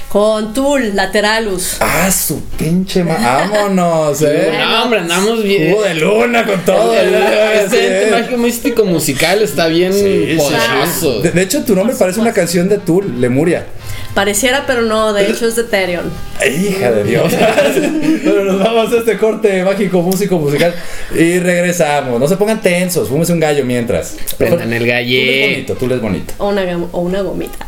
Con Tool, Lateralus. Ah, su pinche ma... Vámonos, eh. No, hombre, andamos bien. Jugo de luna con todo. Este mágico místico musical está bien Sí, poderoso. De, de hecho, tu nombre parece una canción de Tool, Lemuria. Pareciera, pero no, de hecho es de Therion. Hija de Dios. Bueno, nos vamos a este corte mágico, músico, musical. Y regresamos. No se pongan tensos. Fúmese un gallo mientras. Prendan el Tú eres gallé. bonito, tú eres bonito. O una, o una gomita.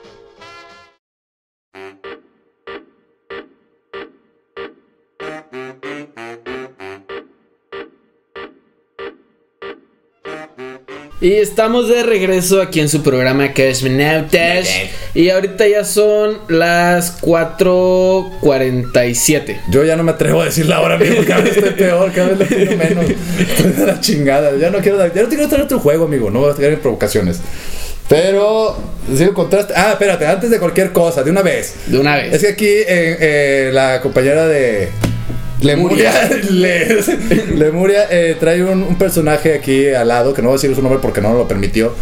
Y estamos de regreso aquí en su programa Cosmonautas. Y ahorita ya son las 4.47. Yo ya no me atrevo a decir la hora, amigo. Cada vez estoy peor, cada vez le pido menos. Estoy de la chingada. Ya no quiero, dar- ya no quiero traer otro juego, amigo. No voy a tener provocaciones. Pero, sigo contraste. Ah, espérate, antes de cualquier cosa, de una vez. De una vez. Es que aquí eh, eh, la compañera de Lemuria, Le- Lemuria eh, trae un, un personaje aquí al lado, que no voy a decir su nombre porque no lo permitió,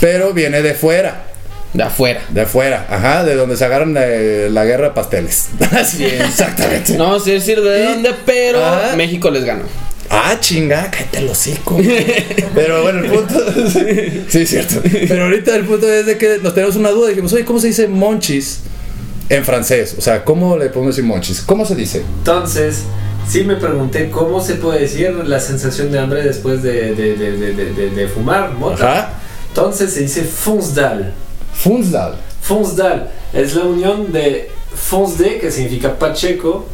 pero viene de fuera. De afuera. De afuera, ajá, de donde se agarran eh, la guerra de pasteles. Así es, exactamente. No sé decir de dónde, pero. México les ganó. Ah, chinga, cállate el hocico. Pero bueno, el punto. sí, es cierto. Pero ahorita el punto es de que nos tenemos una duda. Dijimos, oye, ¿cómo se dice monchis en francés? O sea, ¿cómo le podemos decir monchis? ¿Cómo se dice? Entonces, sí me pregunté cómo se puede decir la sensación de hambre después de, de, de, de, fumar mota. Ajá. Entonces se dice fonsdal. Funzdal. Fonsdal es la unión de fonsde, que significa pacheco,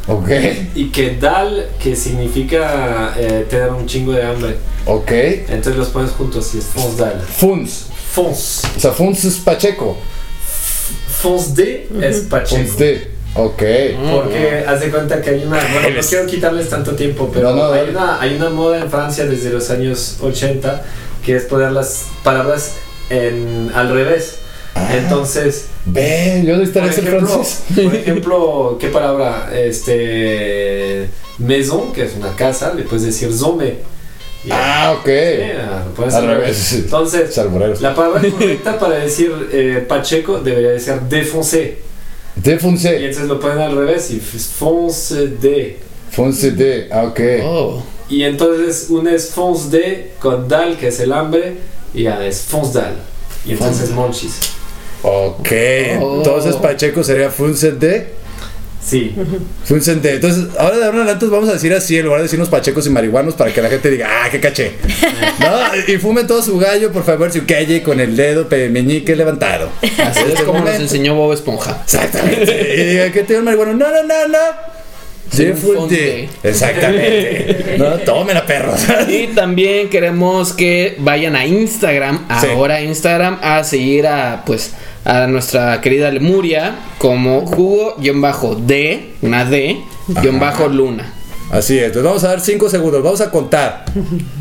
y que dal, que significa eh, tener un chingo de hambre. Ok. Entonces los pones juntos y es fonsdal. Funs. Fons. O sea, Funs es Pacheco. Fonsde es pacheco. Funs de. Ok. Porque haz de cuenta que hay una. Bueno, no quiero quitarles tanto tiempo, pero No, no, hay, una, hay una moda en Francia desde los años 80 que es poner las palabras en, al revés. Entonces, Ve, yo por necesitaría ser ejemplo, francés. por ejemplo, ¿qué palabra? Este. Maison, que es una casa, le puedes decir zombe. Y- Ah, ok. Pones Al revés. Entonces, Salmoreros. la palabra correcta para decir eh, Pacheco debería de ser défoncé. De Y entonces lo ponen al revés y es fonce de. Funse de. Ah, ok. Oh. Y entonces uno es fonce de con dal, que es el hambre, y ya es fonce dal. Y entonces monchis. Ok. Oh. Entonces Pacheco sería Funse de. Sí. Funsen de. Entonces, ahora de ahora en adelante vamos a decir así en lugar de decirnos pachecos y marihuanos para que la gente diga, ah, qué caché. ¿No? Y fumen todo su gallo, por favor, su calle con el dedo meñique levantado. Así es como nos enseñó Bob Esponja. Exactamente. Y diga, ¿qué tiene un marihuano? No, no, no, no. Sí, Sí, un fue fonte. de- Exactamente. No, tómela, perros. Y también queremos que vayan a Instagram, Sí. ahora Instagram, a seguir a pues a nuestra querida Lemuria como jugo-d, una D, guion bajo luna. Así es. Entonces vamos a dar cinco segundos. Vamos a contar.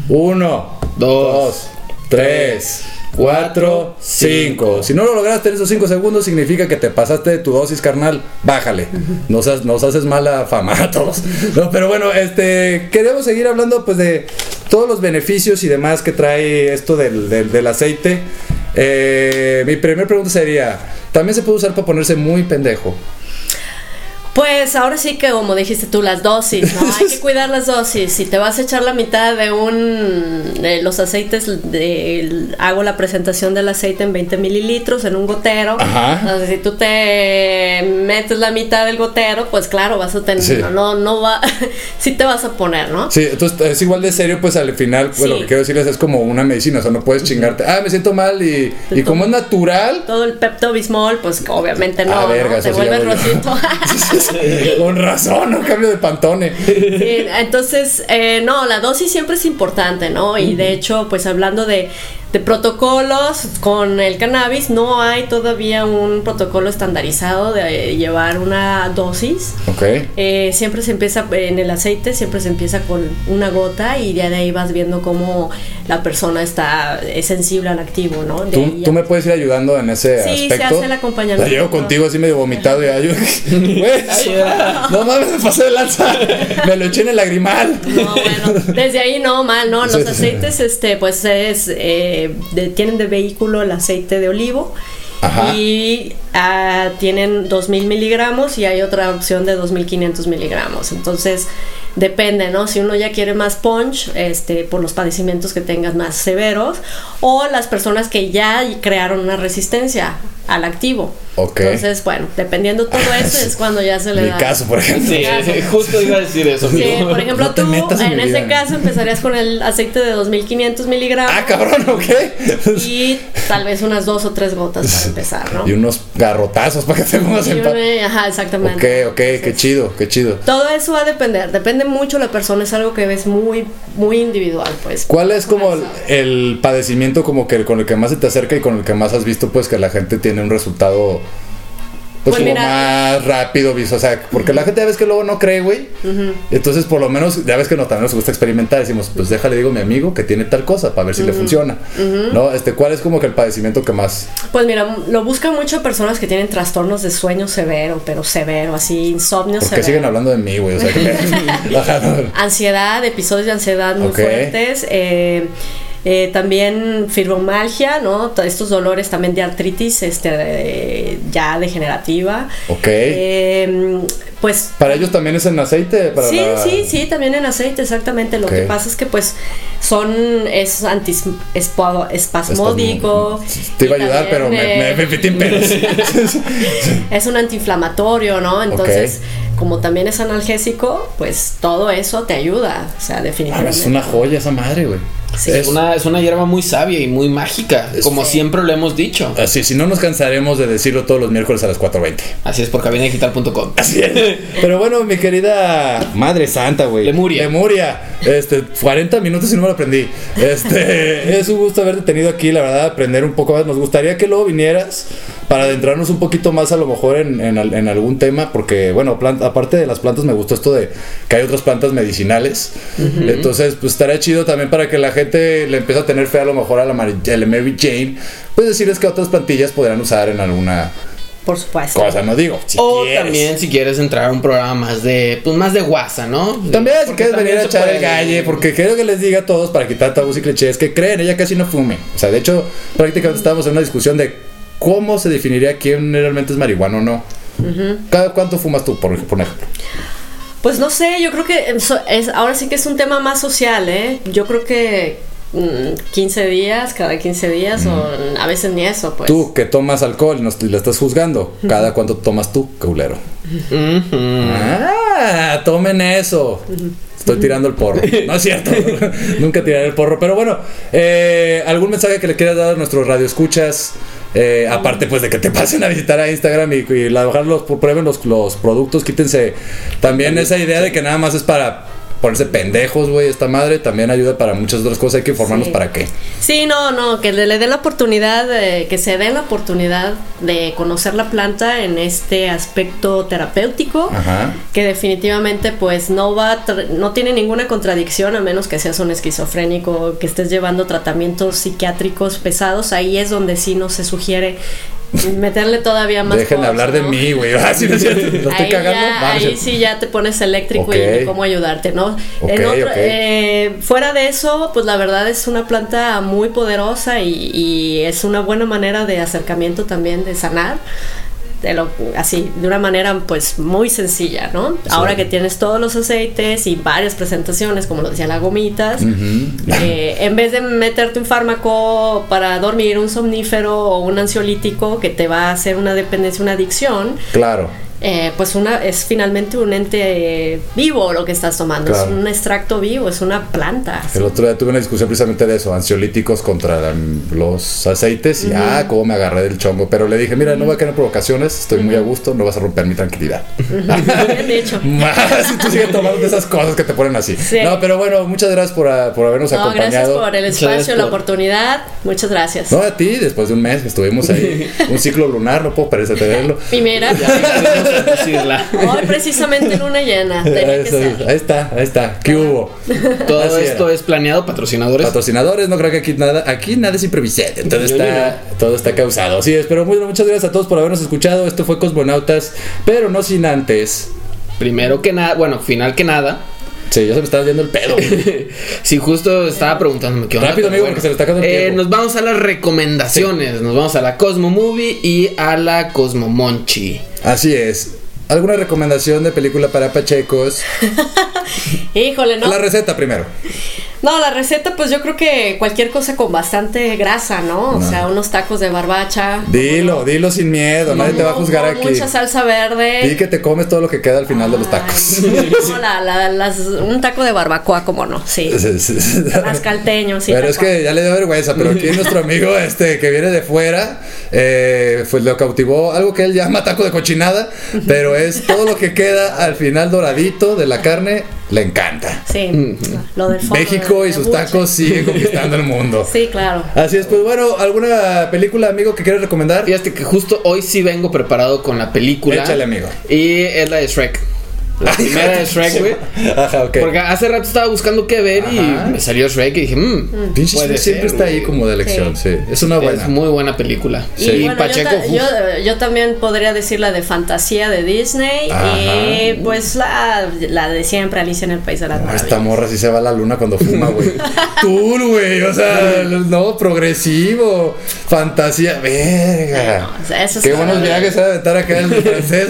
Uno, Dos, dos, tres, cuatro, cinco. Si no lo lograste en esos cinco segundos, significa que te pasaste de tu dosis, carnal. Bájale. Nos, nos haces mala fama a todos. Pero bueno, este queremos seguir hablando pues de todos los beneficios y demás que trae esto del, del- del aceite. Eh, mi primera pregunta sería: ¿también se puede usar para ponerse muy pendejo? Pues ahora sí que como dijiste tú, las dosis, ¿no? Hay que cuidar las dosis. Si te vas a echar la mitad de un... de los aceites, de, hago la presentación del aceite en 20 mililitros en un gotero. Ajá. Entonces si tú te metes la mitad del gotero, pues claro, vas a tener... Sí. No, no, no va... sí te vas a poner, ¿no? Sí, entonces es igual de serio, pues al final, pues, lo que quiero decirles es como una medicina, o sea, no puedes chingarte, ah, me siento mal y, y como es natural, Todo el Pepto Bismol, pues obviamente no, Ah, verga, ¿no? eso Te vuelves. con razón, no cambio de pantone. Sí, entonces, eh, no, la dosis siempre es importante, ¿no? Y de hecho, pues hablando de, de protocolos con el cannabis, no hay todavía un protocolo estandarizado de llevar una dosis. Ok. Eh, siempre se empieza en el aceite, siempre se empieza con una gota y ya de ahí vas viendo cómo la persona está es sensible al activo, ¿no? De ¿Tú, ahí ya- tú me puedes ir ayudando en ese Sí, se aspecto. hace el acompañamiento. La llevo contigo así medio vomitado y ay, güey, no mames, me pasé de lanza. Me lo eché en el lagrimal. No, bueno, desde ahí no, mal, ¿no? Los Sí, sí, sí. aceites, este, pues es, eh, de- tienen de vehículo el aceite de olivo. Ajá. Y ah, tienen 2000 miligramos y hay otra opción de 2500 miligramos. Entonces, depende, ¿no? Si uno ya quiere más punch, este, por los padecimientos que tengas más severos, o las personas que ya crearon una resistencia al activo. Ok. Entonces, bueno, dependiendo todo eso es cuando ya se le Mi da. caso, por ejemplo. Sí, justo iba a decir eso. Sí, amigo. por ejemplo, No tú en en ese caso empezarías con el aceite de 2500 miligramos Ah, cabrón, ok. y tal vez unas dos o tres gotas para empezar, ¿no? Y unos garrotazos para que te pongas en ajá, exactamente. Ok, ok, qué chido, qué chido. Todo eso va a depender, depende mucho la persona, es algo que ves muy, muy individual, pues. ¿Cuál es como el, el padecimiento como que el- con el que más se te acerca y con el que más has visto pues que la gente tiene un resultado pues, Pues como mira. más rápido, o sea, porque la gente ya ves que luego no cree, güey. Entonces, por lo menos, ya ves que no, también nos gusta experimentar, decimos, pues déjale digo a mi amigo que tiene tal cosa para ver si le funciona. ¿No? Este, ¿cuál es como que el padecimiento que más Pues mira, lo buscan mucho personas que tienen trastornos de sueño severo, pero severo, así, insomnio ¿Por qué severo. siguen hablando de mí, güey? O sea, que. Ansiedad, episodios de ansiedad muy Ok. fuertes. eh, eh, también fibromalgia, ¿no? Todos Estos dolores también de artritis este, eh, ya degenerativa. Ok. Eh, pues Para ellos también es en aceite. Para sí, la- sí, sí, también en aceite, exactamente. Lo que pasa es que pues son, es antiespasmódico. Te iba a ayudar, pero me, me, me metí en pedos. es un antiinflamatorio, ¿no? Entonces, como también es analgésico, pues todo eso te ayuda, o sea, Ah, definitivamente. es una joya esa madre, güey. Sí. Es una, es una hierba muy sabia y muy mágica, como siempre lo hemos dicho. Así, si no nos cansaremos de decirlo todos los miércoles a las 4.20. Así es por cabinadigital.com. Así es. Pero bueno, mi querida Madre Santa, güey. Lemuria. Lemuria. Este, 40 minutos y no me lo aprendí. Este, es un gusto haberte tenido aquí, la verdad, aprender un poco más. Nos gustaría que luego vinieras para adentrarnos un poquito más a lo mejor en, en en algún tema, porque bueno, plan- aparte de las plantas me gustó esto de que hay otras plantas medicinales. Entonces, pues estaría chido también para que la gente le empiece a tener fe a lo mejor a la Mary, a la Mary Jane, pues decirles que otras plantillas podrán usar en alguna Por supuesto. cosa, no digo. si o quieres. también si quieres entrar a un programa más de, pues más de guasa, ¿no? También si quieres venir a echar el galle, porque quiero que les diga a todos para quitar tabús y clichés que creen, ella casi no fume. O sea, de hecho, prácticamente estábamos en una discusión de cómo se definiría quién realmente es marihuana o no. ¿Cada cuánto fumas tú, por, por ejemplo? Pues no sé, yo creo que es, ahora sí que es un tema más social, ¿eh? Yo creo que mm, 15 días, cada 15 días, o a veces ni eso, pues. Tú que tomas alcohol y la estás juzgando, ¿cada cuánto tomas tú, caulero? Ah, tomen eso. Estoy tirando el porro. No es cierto. Nunca tiraré el porro. Pero bueno, eh, ¿algún mensaje que le quieras dar a nuestros radioescuchas? Eh, aparte, pues de que te pasen a visitar a Instagram y, y la los, prueben los, los productos, quítense también esa idea de que nada más es para ponerse pendejos, güey. Esta madre también ayuda para muchas otras cosas. Hay que informarnos Sí. para qué. Sí, no, no, que le, le den la oportunidad, de- que se den la oportunidad de conocer la planta en este aspecto terapéutico. Ajá. que definitivamente pues no va no tiene ninguna contradicción a menos que seas un esquizofrénico que estés llevando tratamientos psiquiátricos pesados ahí es donde sí no se sugiere meterle todavía más Dejen de hablar de mí, güey. Ah, sí, no estoy ahí, cagando. ya, sí ya te pones eléctrico y cómo ayudarte, ¿no? En otro- eh, fuera de eso, pues la verdad es una planta muy poderosa y, y es una buena manera de acercamiento también de sanar. Lo, así, de una manera pues muy sencilla, ¿no? Ahora que tienes todos los aceites y varias presentaciones, como lo decía las gomitas, eh, en vez de meterte un fármaco para dormir, un somnífero o un ansiolítico que te va a hacer una dependencia, una adicción, Claro. Eh, pues una es finalmente un ente vivo lo que estás tomando, Claro. es un extracto vivo, es una planta. El otro día tuve una discusión precisamente de eso, ansiolíticos contra los aceites y ah, cómo me agarré del chongo. Pero le dije, mira, no voy a quedar provocaciones, estoy muy a gusto, no vas a romper mi tranquilidad. Bien dicho. Más si tú sigues tomando de esas cosas que te ponen así. Sí. No, pero bueno, muchas gracias por, ah, por habernos No, gracias acompañado. por el espacio, gracias la por- oportunidad. Muchas gracias. No, a ti, después de un mes que estuvimos ahí, un ciclo lunar, no puedo parecer tenerlo. Y mira, Decirla. hoy precisamente luna llena. tenía que Eso, ser. ahí está, ahí está. ¿Qué hubo? Todo Así era. esto es planeado, patrocinadores. Patrocinadores, no creo que aquí nada, aquí nada es improvisado, todo Yo está, todo está causado. Así es, pero bueno, muchas gracias a todos por habernos escuchado. Esto fue Cosmonautas, pero no sin antes. Primero que nada, bueno, final que nada, Sí, ya se me está yendo el pedo. Sí, justo estaba preguntándome qué onda. Rápido, amigo, porque se le está acabando el Eh, tiempo. Nos vamos a las recomendaciones. Nos vamos a la Cosmo Movie y a la Cosmo Monchi. Así es. ¿Alguna recomendación de película para pachecos? Híjole, ¿no? La receta primero. No, la receta, pues yo creo que cualquier cosa con bastante grasa, ¿no? O No. sea, unos tacos de barbacha. Dilo, dilo sin miedo, nadie te va a juzgar aquí. Mucha salsa verde. Di que te comes todo lo que queda al final de los tacos. No, la- la- las- un taco de barbacoa, como no, sí. Sí, sí, sí. Mascalteño, sí. Pero es que ya le dio vergüenza, pero aquí nuestro amigo este que viene de fuera, eh, pues lo cautivó algo que él llama taco de cochinada, pero es todo lo que queda al final doradito de la carne, le encanta. Sí, lo del fondo México de- y de sus tacos siguen conquistando el mundo. Sí, claro. Así es, pues bueno, ¿alguna película, amigo, que quieres recomendar? Fíjate que justo hoy sí vengo preparado con la película. Échale, amigo. Y es la de Shrek. La primera de Shrek, güey. Ajá, ok. Porque hace rato estaba buscando qué ver Ajá. y me salió Shrek y dije, mmm. Pinche Shrek siempre está ahí como de elección, sí. Es una buena. Es muy buena película. Y Y bueno, Pacheco, yo, ta- yo, yo también podría decir la de fantasía de Disney Ajá. y pues la, la de siempre Alicia en el País de las No, Maravillas. esta morra sí se va a la luna cuando fuma, güey. Tour, güey. O sea, no, progresivo. Fantasía. Verga. No, o sea, eso Qué buenos viajes se va a aventar acá en los franceses.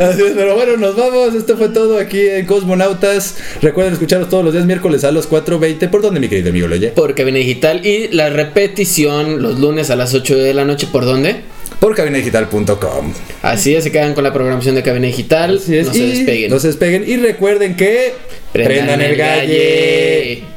Así es, pero bueno, nos vamos. Esto fue todo aquí en Cosmonautas. Recuerden escucharnos todos los días miércoles a las 4.20. ¿Por dónde, mi querido amigo Loye? por Cabina Digital y la repetición los lunes a las 8 de la noche. ¿Por dónde? Por cabinadigital.com. Así es, se quedan con la programación de Cabina Digital. Así es. No se despeguen. No se despeguen. Y recuerden que. Prendan, el galle. Porfa,